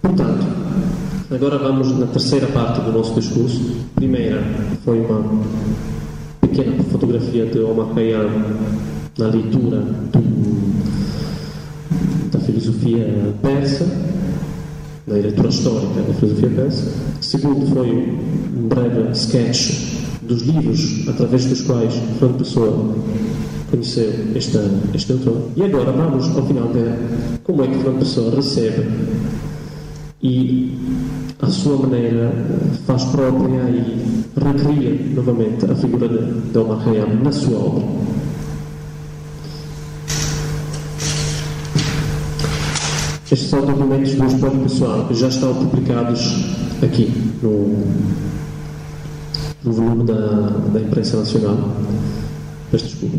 Portanto, agora vamos na terceira parte do nosso discurso. Primeira foi uma pequena fotografia de Omar Khayyam na leitura do, da filosofia persa, na leitura histórica da filosofia persa. Segundo foi um breve sketch dos livros através dos quais Fernando Pessoa conheceu este, este autor. E agora vamos, ao final, ver como é que Fernando Pessoa recebe e, à sua maneira, faz própria e recria novamente a figura de, de Omar Khayyam na sua obra. Estes são documentos do Espólio Pessoal que já estão publicados aqui no, no volume da, da imprensa nacional. Peço desculpa.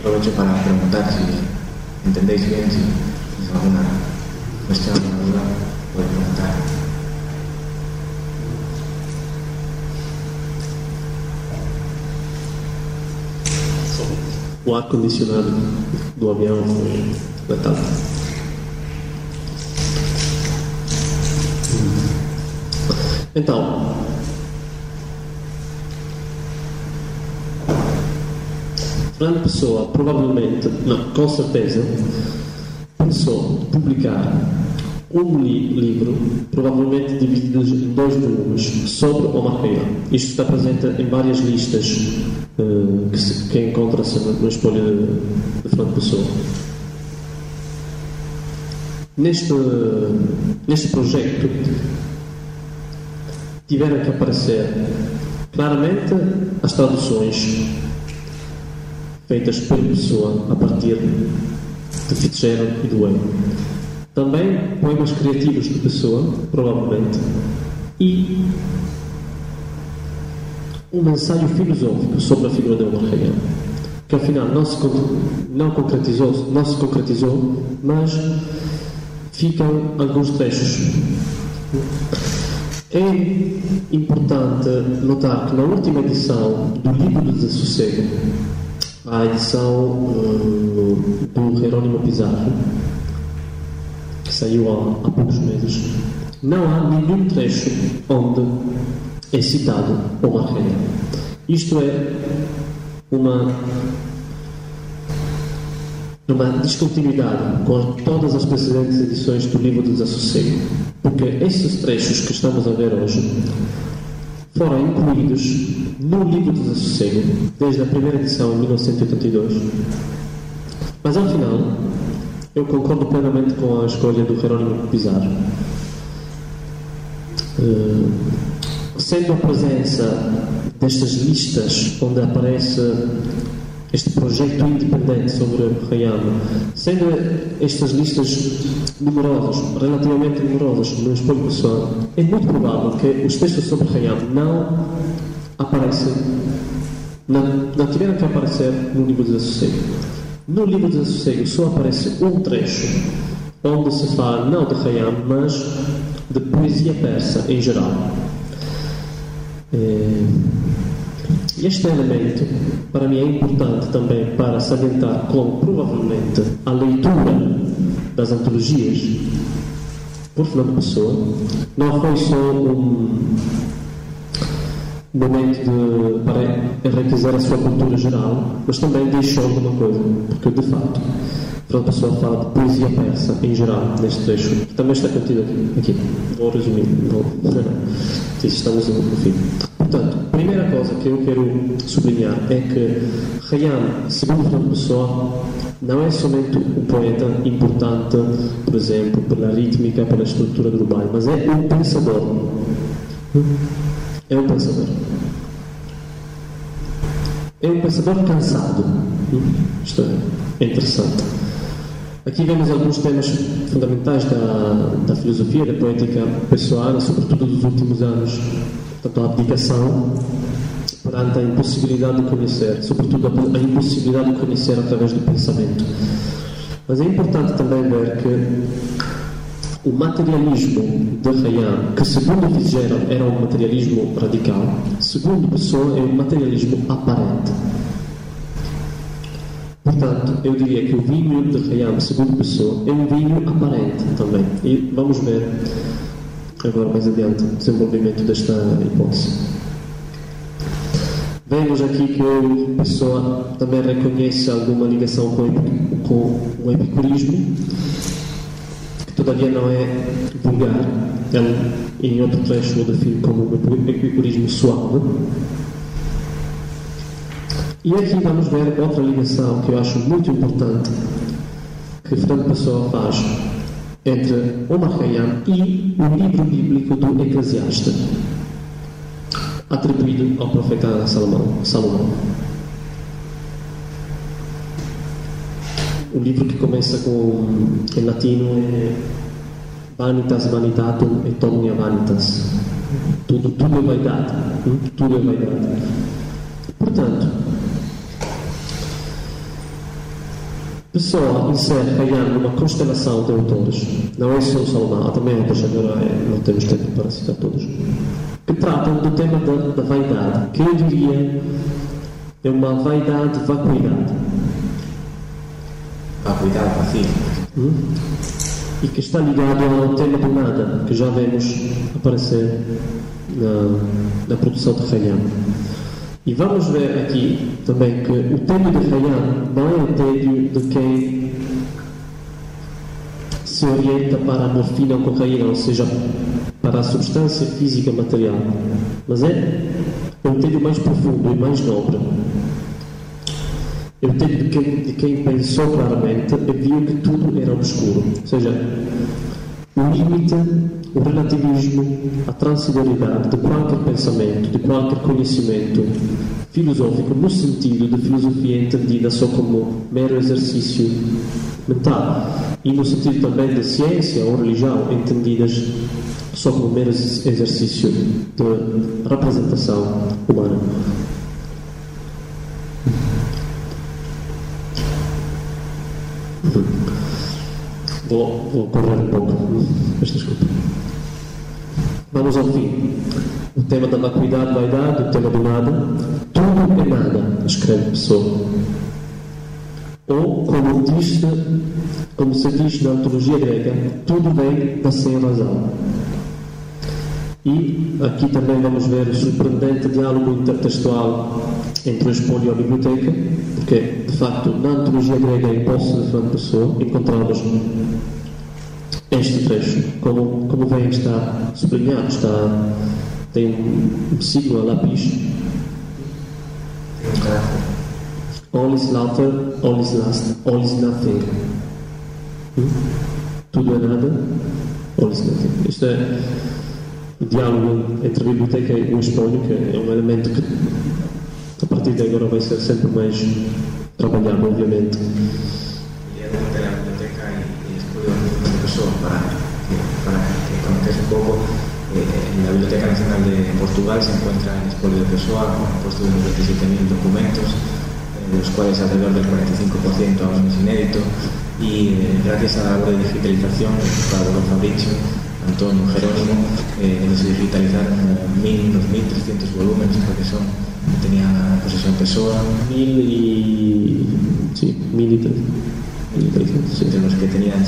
Aprovecho para perguntar se ¿Entendéis bien? Si tenéis alguna cuestión, alguna duda, podéis preguntar. O ar-condicionado do avião foi letal. Então, Fernando Pessoa provavelmente, não, com certeza, pensou publicar um li livro, provavelmente dividido em dois volumes, sobre Khayyam. Isto está presente em várias listas uh, que, que encontra-se no espólio de, de Pessoa. Neste, neste projeto tiveram que aparecer claramente as traduções feitas por pessoa a partir de Fitzgerald e do Wayne. Também poemas criativos de pessoa, provavelmente, e um ensaio filosófico sobre a figura de Omar Khayyam, que afinal não se, não concretizou, não se concretizou, mas ficam alguns trechos. É importante notar que na última edição do Livro do Desassossego, a edição uh, do Jerônimo Pizarro, saiu há, há poucos meses, não há nenhum trecho onde é citado Omar Khayyam. Isto é uma, uma descontinuidade com todas as precedentes edições do livro do Desassossego, porque esses trechos que estamos a ver hoje foram incluídos no livro do Desassossego, desde a primeira edição em 1982. Mas ao final, eu concordo plenamente com a escolha do Jerónimo Pizarro. Uh, sendo a presença destas listas onde aparece este projeto independente sobre o Rayama, sendo estas listas numerosas, relativamente numerosas no espelho pessoal, é muito provável que os textos sobre Rayama não aparecem não, não tiveram que aparecer no livro de Desassossego. No livro de Desassossego só aparece um trecho onde se fala não de Khayyam, mas de poesia persa em geral. É, este elemento, para mim, é importante também para salientar como, provavelmente, a leitura das antologias por Fernando Pessoa não foi só um momento de, para enriquecer a sua cultura geral, mas também deixou alguma coisa, porque de facto Fernando Pessoa fala de poesia persa em geral neste trecho, que também está contido aqui. aqui. Vou resumir, vou, estamos no fim. Portanto, a primeira coisa que eu quero sublinhar é que Khayyam, segundo Fernando Pessoa, não é somente um poeta importante, por exemplo, pela rítmica, pela estrutura global, mas é um pensador. É um pensador. É um pensador cansado. Isto é interessante. Aqui vemos alguns temas fundamentais da, da filosofia, da poética pessoal, sobretudo dos últimos anos. Portanto, a abdicação perante a impossibilidade de conhecer, sobretudo a impossibilidade de conhecer através do pensamento. Mas é importante também ver que o materialismo de Hayam, que segundo fizeram era um materialismo radical, segundo Pessoa é um materialismo aparente. Portanto, eu diria que o vinho de Hayam, segundo Pessoa, é um vinho aparente também. E vamos ver agora mais adiante o desenvolvimento desta hipótese. Vemos aqui que a pessoa também reconhece alguma ligação com, o epicurismo, todavia não é vulgar. Ele, em outro trecho, o define como um epicurismo suave. E aqui vamos ver outra ligação que eu acho muito importante que Fernando Pessoa faz entre Omar Khayyam e o livro bíblico do Eclesiastes, atribuído ao profeta Salomão. Salomão. O livro que começa com, em latino é Vanitas vanitatum et omnia vanitas. Tudo, tudo é vaidade. Tudo é vaidade. Portanto, Pessoa insere Caiano numa constelação de autores, não é só Salomão, há também outros, agora é, não temos tempo para citar todos, que tratam do tema da, da vaidade, que eu diria é uma vaidade vacuidade. Vacuidade, vazio. Hum? E que está ligado ao tema do nada, que já vemos aparecer na, na produção de Rayano. E vamos ver aqui também que o tédio de Hayam não é o tédio de quem se orienta para a morfina ou cocaína, ou seja, para a substância física material, mas é o tédio mais profundo e mais nobre. O tédio de quem, de quem pensou claramente e viu que tudo era obscuro, ou seja, o limite, o relativismo, a transitoriedade de qualquer pensamento, de qualquer conhecimento filosófico, no sentido de filosofia entendida só como mero exercício mental, e no sentido também de ciência ou religião entendidas só como mero exercício de representação humana. Vou, vou correr um pouco, mas desculpa. Vamos ao fim. O tema da vacuidade, vaidade, o tema do nada. Tudo é nada, escreve Pessoa. Ou, como, diz, como se diz na antologia grega, tudo vem da sem razão. E aqui também vamos ver o surpreendente diálogo intertextual entre o espólio e a biblioteca, porque, de facto, na antologia grega em posse de Fernando Pessoa, encontramos este trecho, como, como vem está sublinhado, está, tem um signo a lápis. All is laughter, all is last, all is nothing. Hum? Tudo é nada, all is nothing. Isto é diálogo entre a biblioteca e o espólio, que é um elemento que a partir de agora vai ser sempre mais trabalhado, obviamente. E é de la biblioteca e, e espólio de pessoa para, para que conozcas un pouco o en la Biblioteca Nacional de Portugal se encuentra el expolio de Pessoa, compuesto de unos 27.000 documentos, de los cuales alrededor del 45% aún es inédito, y gracias a la labor de digitalización que colaboró Fabricio, Antonio Jerónimo, eh, se digitalizaron mil, unos 1.300 volúmenes, porque son, tenía posesión Pessoa. Mil y... sí, mil y tres. Entre los que tenían,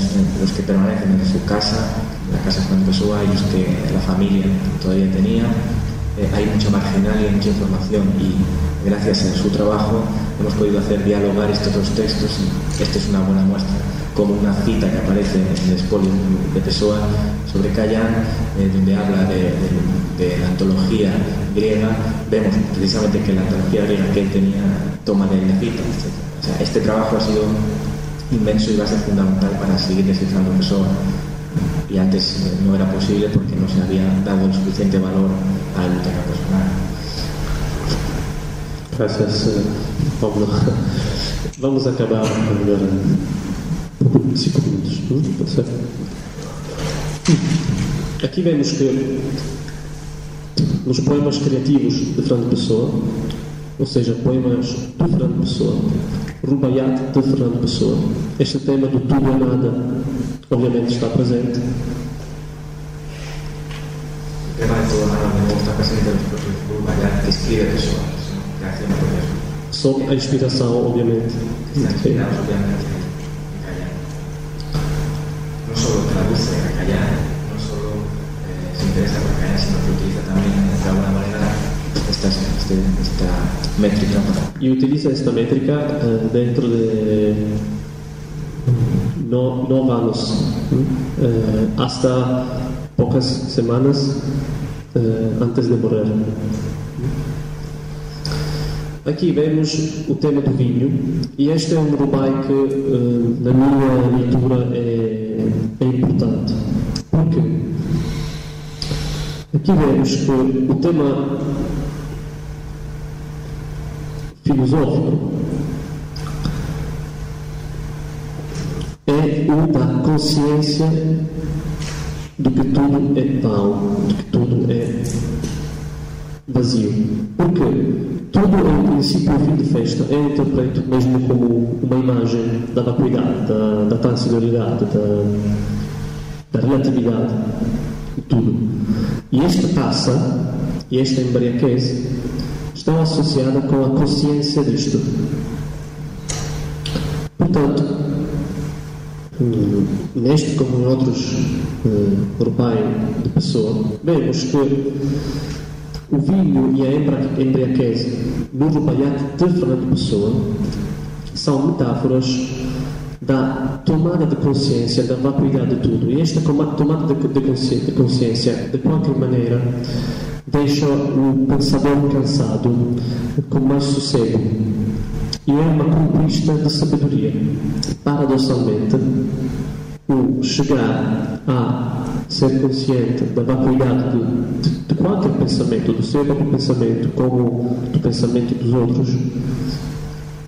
los que permanecen en su casa, la casa Juan Pessoa y los que la familia todavía tenía, eh, hay mucha marginal y mucha información y gracias a su trabajo hemos podido hacer dialogar estos dos textos y esta es una buena muestra como una cita que aparece en el espolio de Pessoa sobre Callán, eh, donde habla de, la antología griega, vemos precisamente que la antología griega que él tenía toma de la cita, este trabajo ha sido inmenso y va a ser fundamental para seguir descifrando Pessoa. Y antes eh, no era posible porque no se había dado el suficiente valor a la biblioteca personal. Gracias, eh, Pablo. Vamos a acabar agora por cinco minutos. Pode ser? Aqui vemos que nos poemas criativos de Fernando Pessoa, ou seja, poemas de Fernando Pessoa, Rubaiat de Fernando Pessoa, este tema do tudo ou nada, obviamente está presente. O tema de tudo ou nada está presente no Rubaiat que escreve Pessoa, criação por Sob a inspiração, obviamente. Está inspirado, obviamente, solo traduce a Callán, no solo eh, se interesa por Callán, sino que utiliza también, de alguna manera, esta, este, esta métrica. Y utiliza esta métrica uh, dentro de no, no vamos uh, hasta pocas semanas uh, antes de morrer. Aqui vemos o tema do vinho, e este é um rubai que, na minha leitura, é, é importante. Porquê? Aqui vemos que o tema filosófico é o da consciência do que tudo é pão, do que tudo é vazio. Porque tudo é, em princípio, fim de festa. Eu interpreto mesmo como uma imagem da vacuidade, da, da transitoriedade, da, da relatividade, de tudo. E esta taça e esta embriaguez estão associadas com a consciência disto. Portanto, neste como em outros uh, de pessoa, vemos que o vinho e a embriaguez no rubaiate de Fernando Pessoa são metáforas da tomada de consciência da vacuidade de tudo. E esta tomada de, consciência, de qualquer maneira, deixa o pensador cansado com mais sossego. E é uma conquista de sabedoria. Paradoxalmente, o chegar a ser consciente da vacuidade de, de, de, qualquer pensamento, do seu próprio pensamento, como do pensamento dos outros,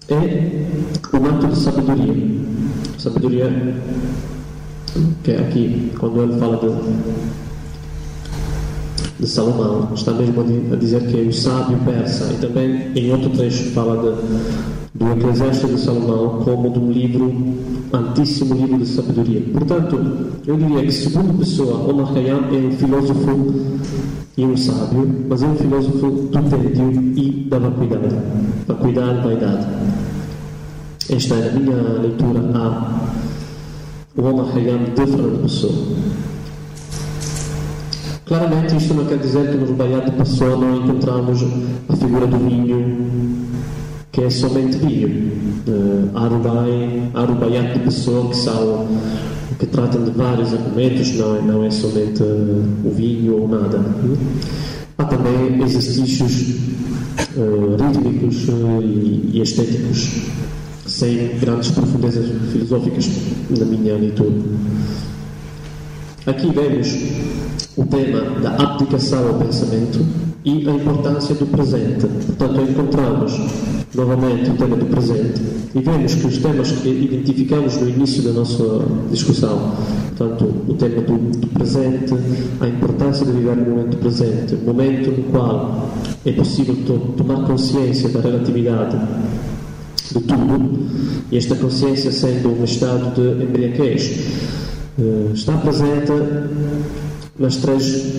é um ato de sabedoria. Sabedoria, que é aqui, quando ele fala de, de Salomão, está mesmo a dizer que é o sábio persa, e também em outro trecho fala de, do Eclesiastes de Salomão como de um livro altíssimo livro de sabedoria. Portanto, eu diria que, segundo pessoa, Omar Khayyam é um filósofo e um sábio, mas é um filósofo do tédio e da vacuidade. Vacuidade, vaidade. Esta é a minha leitura a Omar Khayyam de Fernando Pessoa. Claramente, isto não quer dizer que no Rubaiyat de Pessoa não encontramos a figura do vinho, que é somente vinho. Uh, Arubai, Arubaiat de Pessoa, que são que tratam de vários argumentos, não é, não é somente uh, o vinho ou nada. Há também exercícios uh, rítmicos e, e, estéticos, sem grandes profundezas filosóficas na minha leitura. Aqui vemos o tema da abdicação ao pensamento, e a importância do presente. Portanto, encontramos novamente o tema do presente e vemos que os temas que identificamos no início da nossa discussão, portanto, o tema do, do presente, a importância de viver no momento presente, o momento no qual é possível to tomar consciência da relatividade de tudo, e esta consciência sendo um estado de embriaguez, eh, está presente nas três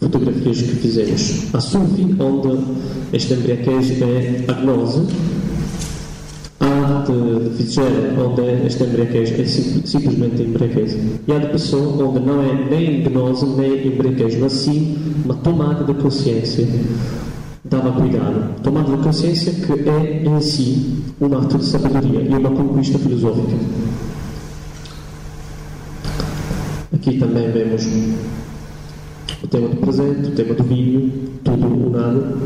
fotografias que fizemos. A Sufi, onde esta embriaguez é a gnose, a de Fitzgerald, onde esta embriaguez é sim, simplesmente embriaguez, e a de Pessoa, onde não é nem gnose nem embriaguez, mas sim uma tomada de consciência dava cuidado. Tomada de consciência que é em si um ato de sabedoria e uma conquista filosófica. Aqui também vemos o tema do presente, o tema do vinho, tudo o nada.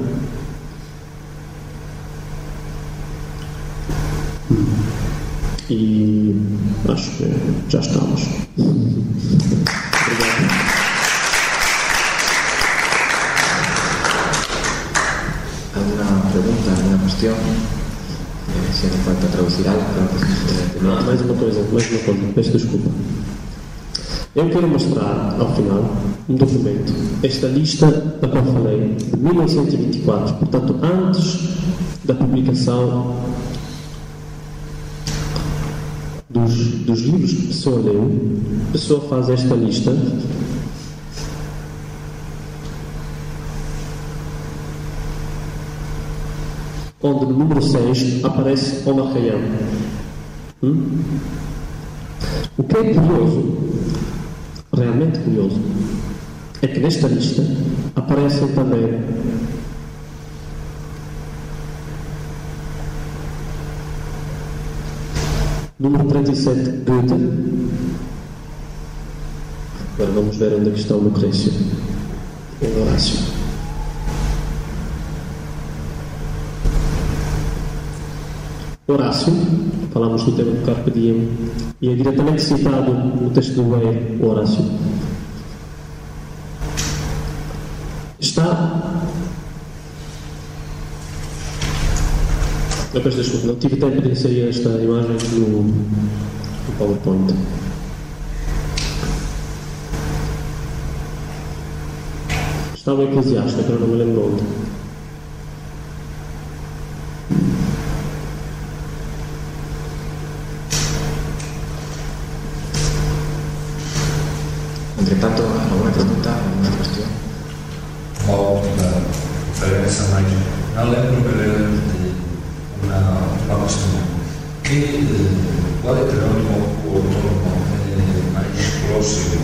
E acho que já estamos. Obrigado. ¿Alguna pregunta, alguna cuestión? Eh, si hace falta traducir algo, pero Não, mais uma coisa, mais uma coisa, peço desculpa. Eu quero mostrar, ao final, um documento. Esta lista da qual falei, de 1924, portanto, antes da publicação dos, dos livros que a pessoa leu, a pessoa faz esta lista. Onde no número 6 aparece Omar Khayyam. Hum? O que é curioso, realmente curioso, é que nesta lista aparecem também número 37 Goethe. Agora vamos ver onde é que está o Lucrécio. O Horácio. Horácio, falamos do tema do Carpe Diem, e é diretamente citado no texto do o Horácio. Está. Eu peço desculpa, não tive tempo de inserir esta imagem no, no PowerPoint. Está o Eclesiástico, agora não me lembro onde. Entre tanto, ¿alguna pregunta, alguna cuestión? Uma última referência, mas não lembro bem de uma, uma questão. Que, eh, qual é o heterónimo ou autônomo eh, mais próximo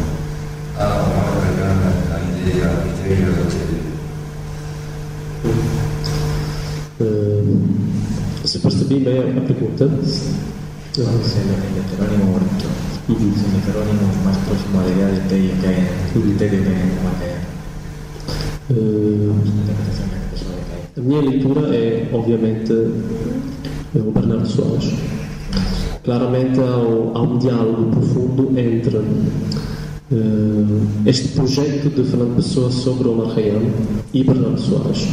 a uma pegada, a ideia, a ideia de Uh, se percebi bem a pergunta. ¿Cuál es el, el heterónimo bonito? Ujú. Es el heterónimo más próximo a la idea del tedio que hay en el tedio que hay en Omar Khayyam. Uh, La interpretación que hace sobre Khayyam. a minha leitura é, obviamente, é o Bernardo Soares. Claramente há, um- há um diálogo profundo entre uh, este projeto de Fernando Pessoa sobre Omar Khayyam e Bernardo Soares.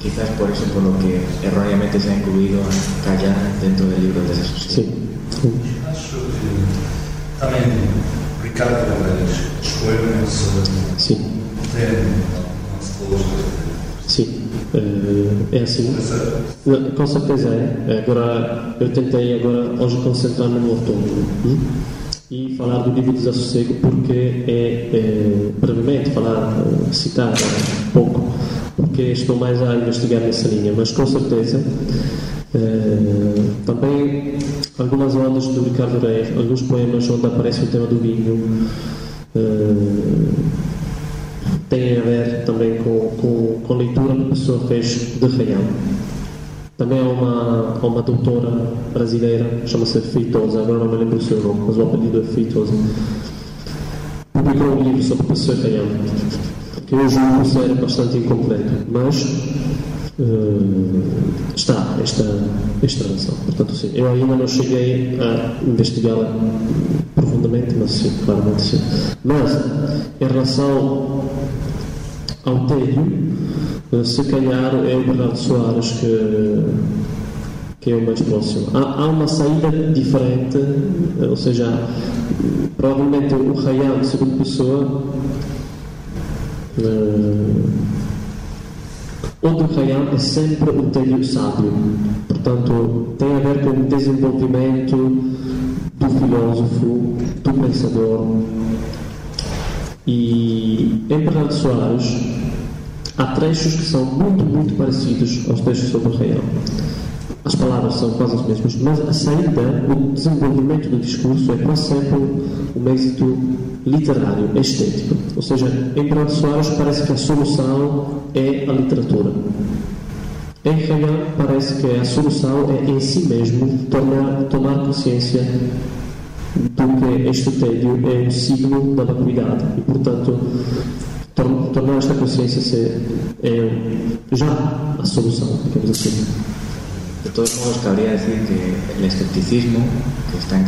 Quizás por eso por lo que erróneamente se ha incluido a Khayyam dentro del libro de. Sim. Acho que também Ricardo Vélez escolheu esse Sim, é assim. Com certeza é. Agora, eu tentei agora hoje concentrar-me no outono? E falar do livro Desassossego porque é, é brevemente falar, eh, citar um pouco, porque estou mais a investigar nessa linha, mas com certeza eh, também algumas ondas do Ricardo Reis, alguns poemas onde aparece o tema do vinho. eh, têm a ver também com, com, com leitura que a pessoa fez de Rayão. Também há uma, há uma doutora brasileira, chama-se Feitosa, agora não me lembro o seu nome, mas o apelido é Feitosa. Publicou um livro sobre pessoa Rayão, que eu julgo ser bastante incompleto, mas eh, está esta, esta relação. Portanto, sim, eu ainda não cheguei a investigá-la profundamente, mas sim, claramente sim. Mas, em relação ao tédio, Uh, se calhar é o Bernardo Soares que, que é o mais próximo. Há, há uma saída diferente, ou seja, provavelmente o Rayano, segundo pessoa, uh, onde é sempre o telho sábio. Portanto, tem a ver com o desenvolvimento do filósofo, do pensador. E em Bernardo Soares há trechos que são muito, muito parecidos aos trechos sobre Rayano as palavras são quase as mesmas, mas a saída, o desenvolvimento do discurso é quase sempre um êxito literário, estético. Ou seja, em Bernardo Soares parece que a solução é a literatura. Em Renan parece que a solução é em si mesmo tomar, tomar consciência do que este tédio é um signo da vacuidade e, portanto, tornar esta consciência ser é já a solução, digamos assim. De todos modos, cabría decir que el escepticismo que está en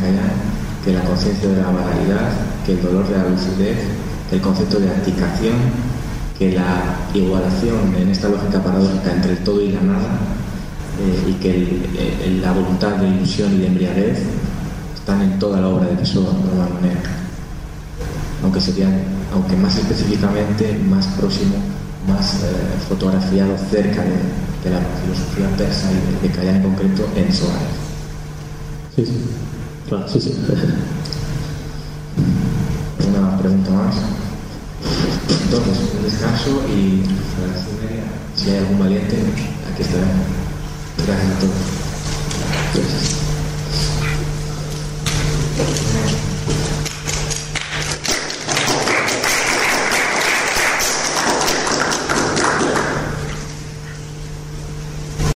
que la conciencia de la banalidad, que el dolor de la lucidez, que el concepto de abdicación, que la igualación en esta lógica paradójica entre el todo y la nada, eh, y que la voluntad de ilusión y de embriaguez están en toda la obra de Pessoa de alguna manera. Aunque serían, aunque más específicamente, más próximo, más eh, fotografiado cerca de, de la filosofía persa y de, de Callan en concreto en Soares. Sí, sí. Claro, sí, sí. Una pregunta más. Entonces, un descanso y si hay algún valiente, aquí estaremos. Gracias a todos. Gracias.